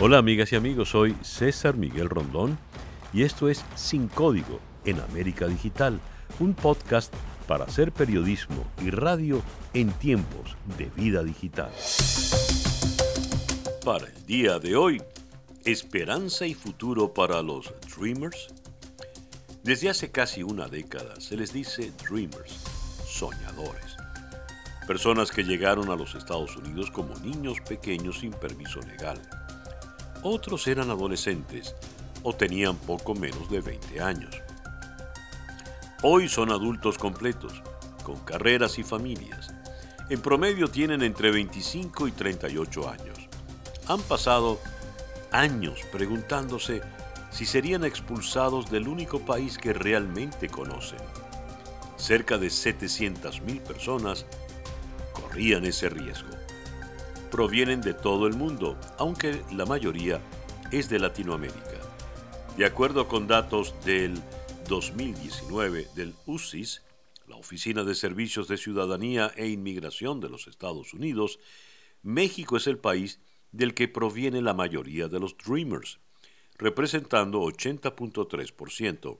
Hola amigas y amigos, soy César Miguel Rondón y esto es Sin Código en América Digital, un podcast para hacer periodismo y radio en tiempos de vida digital. Para el día de hoy, esperanza y futuro para los Dreamers. Desde hace casi una década se les dice Dreamers, soñadores. Personas que llegaron a los Estados Unidos como niños pequeños sin permiso legal otros eran adolescentes o tenían poco menos de 20 años. Hoy son adultos completos, con carreras y familias. En promedio tienen entre 25 y 38 años. Han pasado años preguntándose si serían expulsados del único país que realmente conocen. Cerca de 700.000 personas corrían ese riesgo provienen de todo el mundo, aunque la mayoría es de Latinoamérica. De acuerdo con datos del 2019 del UCIS, la Oficina de Servicios de Ciudadanía e Inmigración de los Estados Unidos, México es el país del que proviene la mayoría de los Dreamers, representando 80.3%,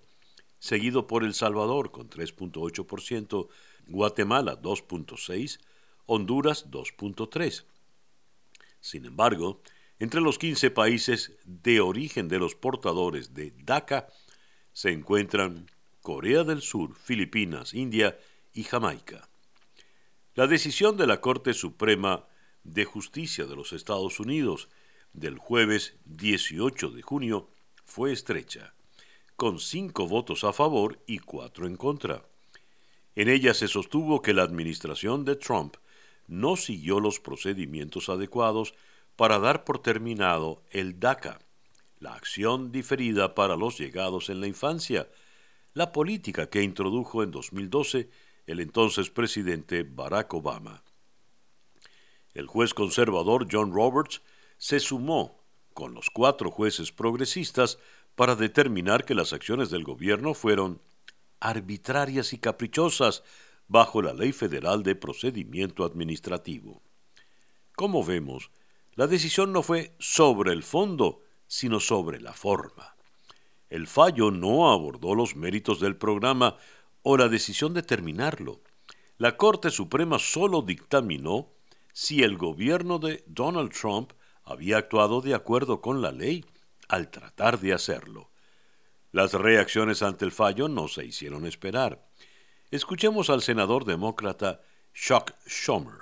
seguido por El Salvador con 3.8%, Guatemala 2.6%, Honduras 2.3%. Sin embargo, entre los 15 países de origen de los portadores de DACA se encuentran Corea del Sur, Filipinas, India y Jamaica. La decisión de la Corte Suprema de Justicia de los Estados Unidos del jueves 18 de junio fue estrecha, con cinco votos a favor y cuatro en contra. En ella se sostuvo que la administración de Trump no siguió los procedimientos adecuados para dar por terminado el DACA, la acción diferida para los llegados en la infancia, la política que introdujo en 2012 el entonces presidente Barack Obama. El juez conservador John Roberts se sumó con los cuatro jueces progresistas para determinar que las acciones del gobierno fueron arbitrarias y caprichosas bajo la Ley Federal de Procedimiento Administrativo. Como vemos, la decisión no fue sobre el fondo, sino sobre la forma. El fallo no abordó los méritos del programa o la decisión de terminarlo. La Corte Suprema solo dictaminó si el gobierno de Donald Trump había actuado de acuerdo con la ley al tratar de hacerlo. Las reacciones ante el fallo no se hicieron esperar. Escuchemos al senador demócrata Chuck Schumer.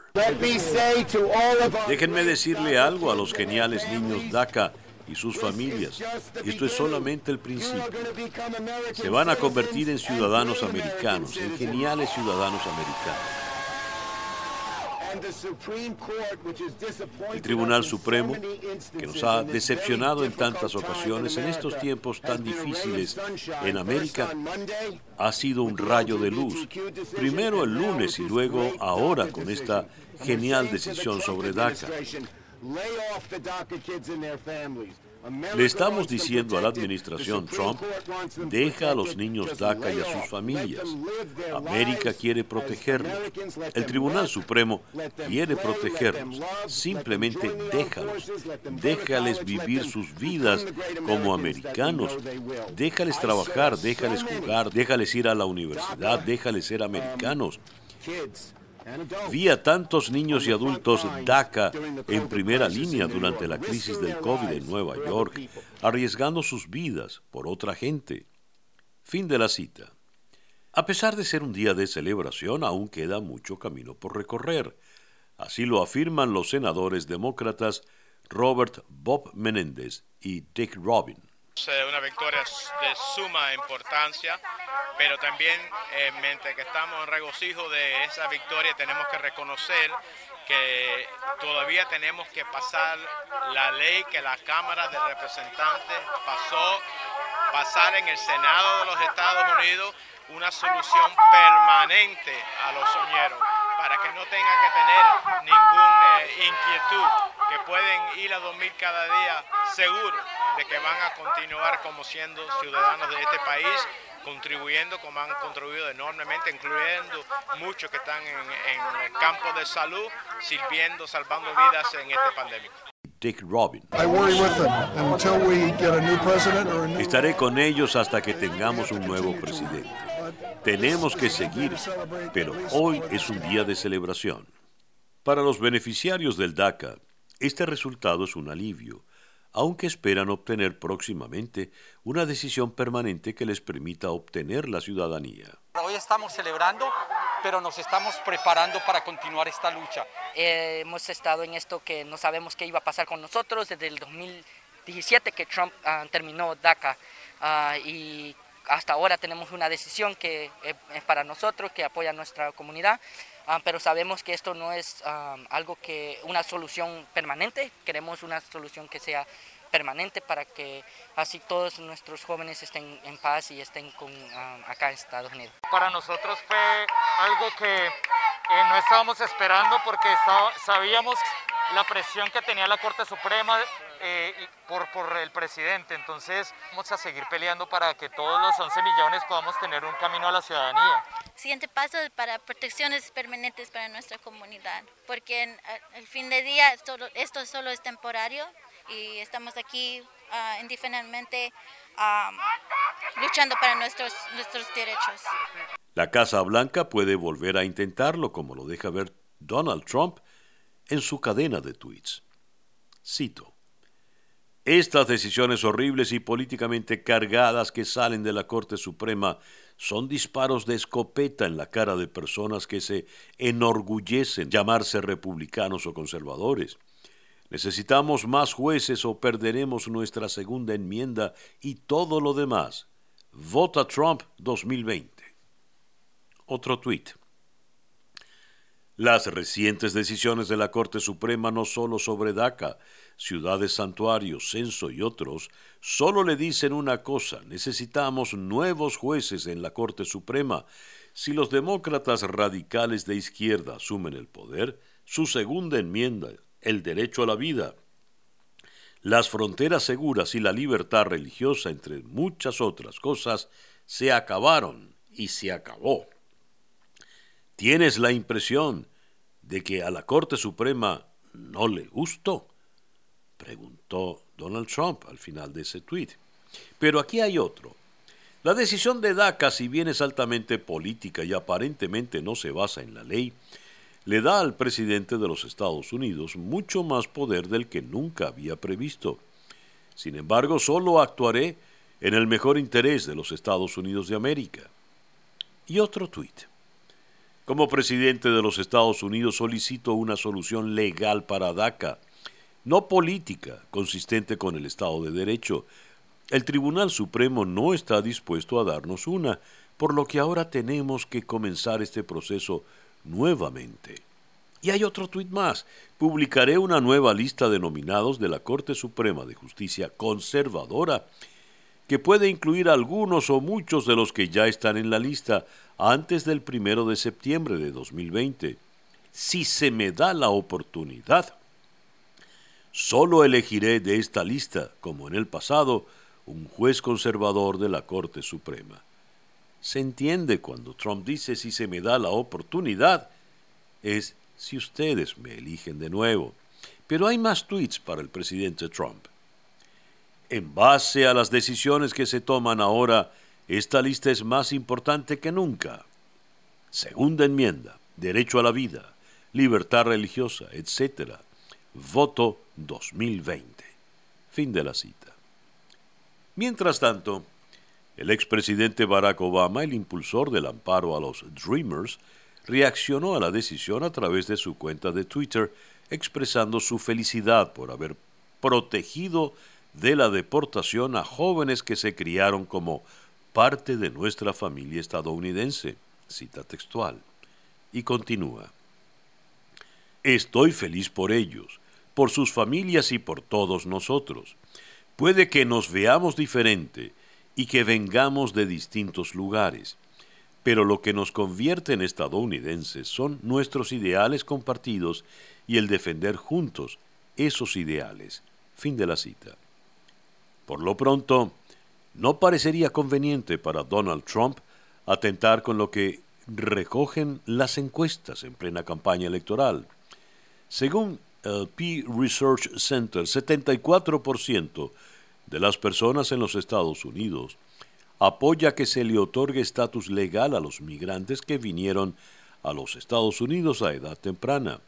Déjenme decirle algo a los geniales niños DACA y sus familias. Esto es solamente el principio. Se van a convertir en ciudadanos americanos, en geniales ciudadanos americanos. El Tribunal Supremo, que nos ha decepcionado en tantas ocasiones en estos tiempos tan difíciles en América, ha sido un rayo de luz. Primero el lunes y luego ahora con esta genial decisión sobre DACA. Le estamos diciendo a la administración Trump, deja a los niños DACA y a sus familias. América quiere protegerlos. El Tribunal Supremo quiere protegerlos. Simplemente déjalos. Déjales vivir sus vidas como americanos. Déjales trabajar, déjales jugar, déjales ir a la universidad, déjales ser americanos. Vi a tantos niños y adultos DACA en primera línea durante la crisis del COVID en Nueva York, arriesgando sus vidas por otra gente. Fin de la cita. A pesar de ser un día de celebración, aún queda mucho camino por recorrer. Así lo afirman los senadores demócratas Robert Bob Menéndez y Dick Robin. Una victoria de suma importancia pero también eh, mientras que estamos en regocijo de esa victoria tenemos que reconocer que todavía tenemos que pasar la ley que la Cámara de Representantes pasó, pasar en el Senado de los Estados Unidos una solución permanente a los soñeros para que no tengan que tener ninguna eh, inquietud, que pueden ir a dormir cada día seguros de que van a continuar como siendo ciudadanos de este país contribuyendo como han contribuido enormemente, incluyendo muchos que están en, el campo de salud, sirviendo, salvando vidas en esta pandemia. Stick Robin. Estaré con ellos hasta que tengamos un nuevo presidente. Tenemos que seguir, pero hoy es un día de celebración. Para los beneficiarios del DACA, este resultado es un alivio, aunque esperan obtener próximamente una decisión permanente que les permita obtener la ciudadanía. Hoy estamos celebrando, pero nos estamos preparando para continuar esta lucha. Eh, hemos estado en esto que no sabemos qué iba a pasar con nosotros desde el 2017 que Trump ah, terminó DACA ah, y hasta ahora tenemos una decisión que es para nosotros, que apoya a nuestra comunidad. Ah, pero sabemos que esto no es algo que una solución permanente, queremos una solución que sea permanente para que así todos nuestros jóvenes estén en paz y estén con, acá en Estados Unidos. Para nosotros fue algo que eh, no estábamos esperando porque sabíamos la presión que tenía la Corte Suprema eh, por, por el presidente. Entonces vamos a seguir peleando para que todos los 11 millones podamos tener un camino a la ciudadanía. Siguiente paso para protecciones permanentes para nuestra comunidad, porque al fin de día esto, esto solo es temporario y estamos aquí uh, indiferentemente luchando para nuestros, nuestros derechos. La Casa Blanca puede volver a intentarlo, como lo deja ver Donald Trump en su cadena de tweets. Cito. Estas decisiones horribles y políticamente cargadas que salen de la Corte Suprema son disparos de escopeta en la cara de personas que se enorgullecen llamarse republicanos o conservadores. Necesitamos más jueces o perderemos nuestra segunda enmienda y todo lo demás. Vota Trump 2020. Otro tuit. Las recientes decisiones de la Corte Suprema no solo sobre DACA, ciudades santuarios, censo y otros, solo le dicen una cosa, necesitamos nuevos jueces en la Corte Suprema. Si los demócratas radicales de izquierda asumen el poder, su segunda enmienda, el derecho a la vida, las fronteras seguras y la libertad religiosa, entre muchas otras cosas, se acabaron y se acabó. ¿Tienes la impresión de que a la Corte Suprema no le gustó? Preguntó Donald Trump al final de ese tuit. Pero aquí hay otro. La decisión de DACA, si bien es altamente política y aparentemente no se basa en la ley, le da al presidente de los Estados Unidos mucho más poder del que nunca había previsto. Sin embargo, solo actuaré en el mejor interés de los Estados Unidos de América. Y otro tuit. Como presidente de los Estados Unidos solicito una solución legal para DACA, no política, consistente con el Estado de Derecho. El Tribunal Supremo no está dispuesto a darnos una, por lo que ahora tenemos que comenzar este proceso nuevamente. Y hay otro tuit más. Publicaré una nueva lista de nominados de la Corte Suprema de Justicia conservadora que puede incluir algunos o muchos de los que ya están en la lista antes del primero de septiembre de 2020, si se me da la oportunidad. Solo elegiré de esta lista, como en el pasado, un juez conservador de la Corte Suprema. Se entiende cuando Trump dice si se me da la oportunidad, es si ustedes me eligen de nuevo. Pero hay más tweets para el presidente Trump. En base a las decisiones que se toman ahora, esta lista es más importante que nunca. Segunda enmienda, derecho a la vida, libertad religiosa, etc. Voto 2020. Fin de la cita. Mientras tanto, el expresidente Barack Obama, el impulsor del amparo a los Dreamers, reaccionó a la decisión a través de su cuenta de Twitter, expresando su felicidad por haber protegido de la deportación a jóvenes que se criaron como parte de nuestra familia estadounidense, cita textual, y continúa. Estoy feliz por ellos, por sus familias y por todos nosotros. Puede que nos veamos diferente y que vengamos de distintos lugares, pero lo que nos convierte en estadounidenses son nuestros ideales compartidos y el defender juntos esos ideales. Fin de la cita. Por lo pronto, no parecería conveniente para Donald Trump atentar con lo que recogen las encuestas en plena campaña electoral. Según el Pew Research Center, 74% de las personas en los Estados Unidos apoya que se le otorgue estatus legal a los migrantes que vinieron a los Estados Unidos a edad temprana.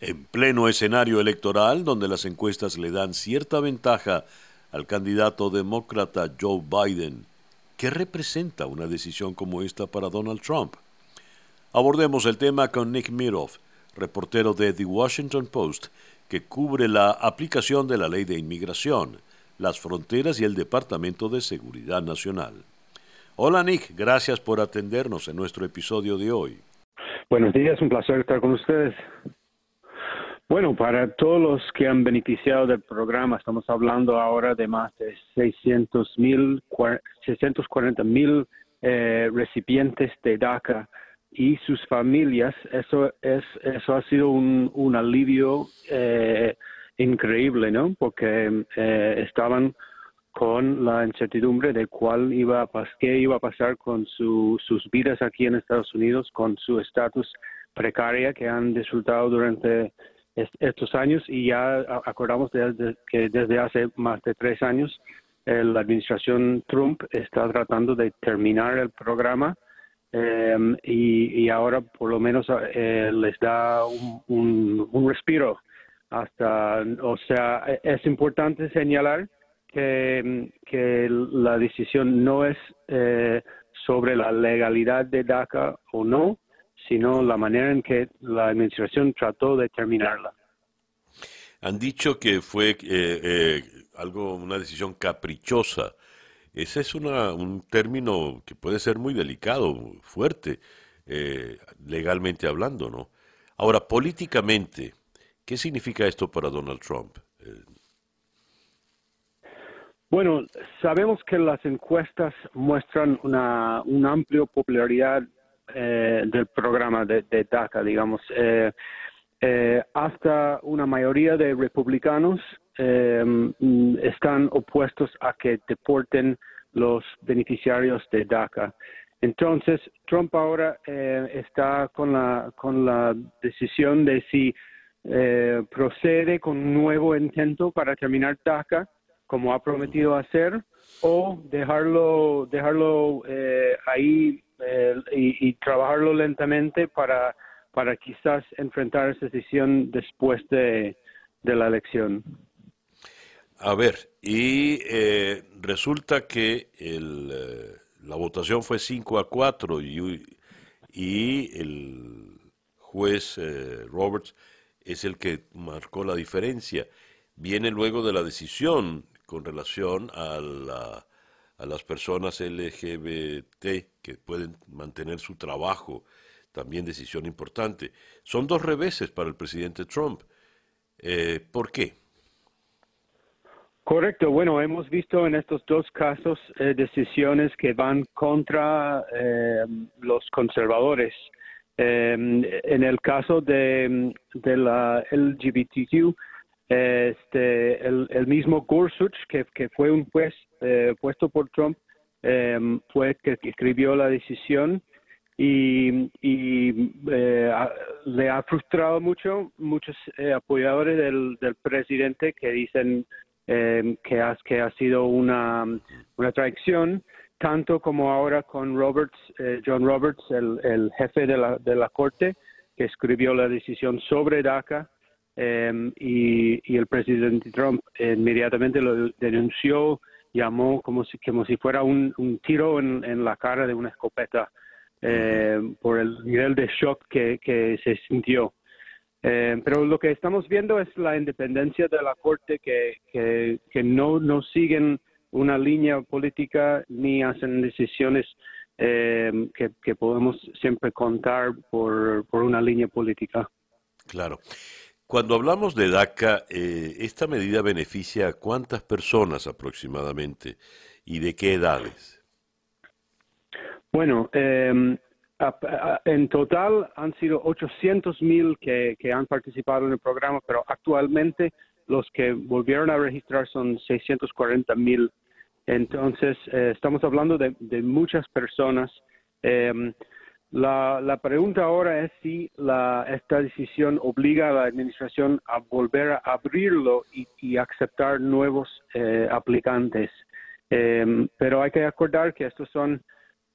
En pleno escenario electoral, donde las encuestas le dan cierta ventaja al candidato demócrata Joe Biden, ¿qué representa una decisión como esta para Donald Trump? Abordemos el tema con Nick Miroff, reportero de The Washington Post, que cubre la aplicación de la ley de inmigración, las fronteras y el Departamento de Seguridad Nacional. Hola Nick, gracias por atendernos en nuestro episodio de hoy. Buenos días, un placer estar con ustedes. Bueno, para todos los que han beneficiado del programa, estamos hablando ahora de más de 600 mil, 640 mil eh, recipientes de DACA y sus familias, eso es eso ha sido un, alivio eh, increíble, ¿no? Porque eh, estaban con la incertidumbre de cuál iba a qué iba a pasar con su, sus vidas aquí en Estados Unidos, con su estatus precaria que han disfrutado durante estos años y ya acordamos de, que desde hace más de tres años eh, la administración Trump está tratando de terminar el programa Em, y, ahora por lo menos eh, les da un, un, respiro. Hasta, o sea, e, es importante señalar que, que la decisión no es eh, sobre la legalidad de DACA o no, sino la manera en que la administración trató de terminarla. Han dicho que fue eh, algo, una decisión caprichosa ese es un término que puede ser muy delicado, fuerte, eh, legalmente hablando, ¿no? Ahora, políticamente, ¿qué significa esto para Donald Trump? Eh, bueno, sabemos que las encuestas muestran una, una amplia popularidad eh, del programa de, DACA, digamos. hasta una mayoría de republicanos Em, están opuestos a que deporten los beneficiarios de DACA. Entonces, Trump ahora eh, está con la, con la decisión de si eh, procede con un nuevo intento para terminar DACA, como ha prometido hacer, o dejarlo, dejarlo eh, y, y, trabajarlo lentamente para, para quizás enfrentar esa decisión después de, de la elección. A ver, y eh, resulta que el, eh, la votación fue 5 a 4 y, y el juez eh, Roberts es el que marcó la diferencia. Viene luego de la decisión con relación a, la, a las personas LGBT que pueden mantener su trabajo, también decisión importante. Son dos reveses para el presidente Trump. ¿Por qué? Correcto. Bueno, hemos visto en estos dos casos eh, decisiones que van contra eh, los conservadores. Em, en el caso de, de la LGBTQ, este, el, mismo Gorsuch, que, que, fue un juez eh, puesto por Trump, em, fue que escribió la decisión y, y le ha frustrado mucho muchos apoyadores del, presidente que dicen eh, que, ha, que ha sido una, una traición, tanto como ahora con Roberts, eh, John Roberts, el, el jefe de la, de la Corte, que escribió la decisión sobre DACA, eh, y, el presidente Trump inmediatamente lo denunció, llamó como si, como si fuera un, tiro en, la cara de una escopeta eh, por el nivel de shock que, se sintió. Eh, pero lo que estamos viendo es la independencia de la Corte que, que, no, no siguen una línea política ni hacen decisiones que, que, podemos siempre contar por, por, una línea política. Claro. Cuando hablamos de DACA, eh, ¿esta medida beneficia a cuántas personas aproximadamente y de qué edades? Bueno, eh, en total han sido 800 mil que, han participado en el programa, pero actualmente los que volvieron a registrar son 640 mil. Entonces, eh, estamos hablando de, muchas personas. Em, La, la pregunta ahora es si la, esta decisión obliga a la administración a volver a abrirlo y, y aceptar nuevos eh, aplicantes. Eh, pero hay que acordar que estos son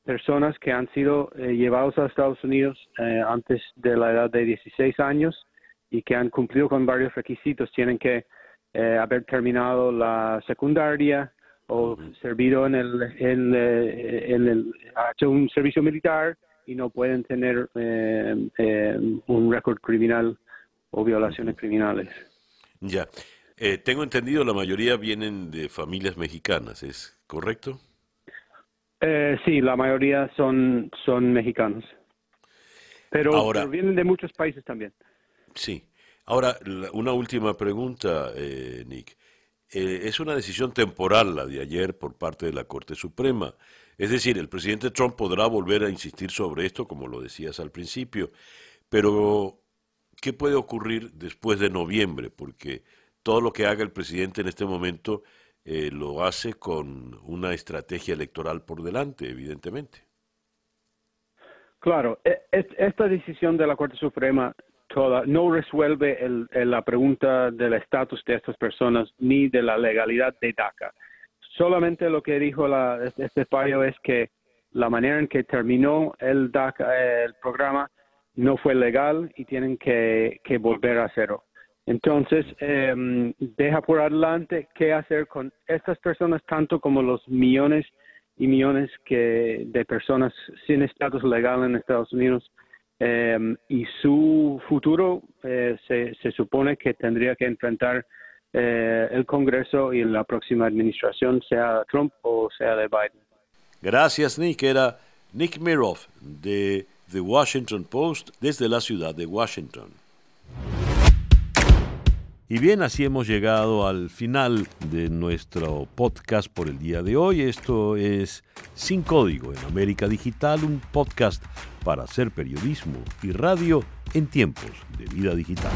personas que han sido eh, llevados a Estados Unidos eh, antes de la edad de 16 años y que han cumplido con varios requisitos. Tienen que eh, haber terminado la secundaria o servido en el, en, eh, en el, hecho un servicio militar y no pueden tener eh, eh, un récord criminal o violaciones criminales. Ya. Eh, tengo entendido la mayoría vienen de familias mexicanas, ¿es correcto? Eh, sí, la mayoría son, son mexicanos. Pero, Ahora- pero vienen de muchos países también. Sí. Ahora, la- una última pregunta, eh, Nick. Eh, es una decisión temporal la de ayer por parte de la Corte Suprema. Es decir, el presidente Trump podrá volver a insistir sobre esto, como lo decías al principio, pero ¿qué puede ocurrir después de noviembre? Porque todo lo que haga el presidente en este momento eh, lo hace con una estrategia electoral por delante, evidentemente. Claro, e- es- esta decisión de la Corte Suprema toda no resuelve el- el- la pregunta del estatus de estas personas ni de la legalidad de DACA. Solamente lo que dijo la, este- este fallo es que la manera en que terminó el DACA, el programa, no fue legal y tienen que, que volver a hacerlo. Entonces, em, deja por adelante qué hacer con estas personas, tanto como los millones y millones que, de personas sin estatus legal en Estados Unidos. em, y su futuro eh, se, se supone que tendría que enfrentar eh, el Congreso y la próxima administración, sea Trump o sea de Biden. Gracias, Nick. Era Nick Miroff de The Washington Post desde la ciudad de Washington. Y bien, así hemos llegado al final de nuestro podcast por el día de hoy. Esto es Sin Código en América Digital, un podcast para hacer periodismo y radio en tiempos de vida digital.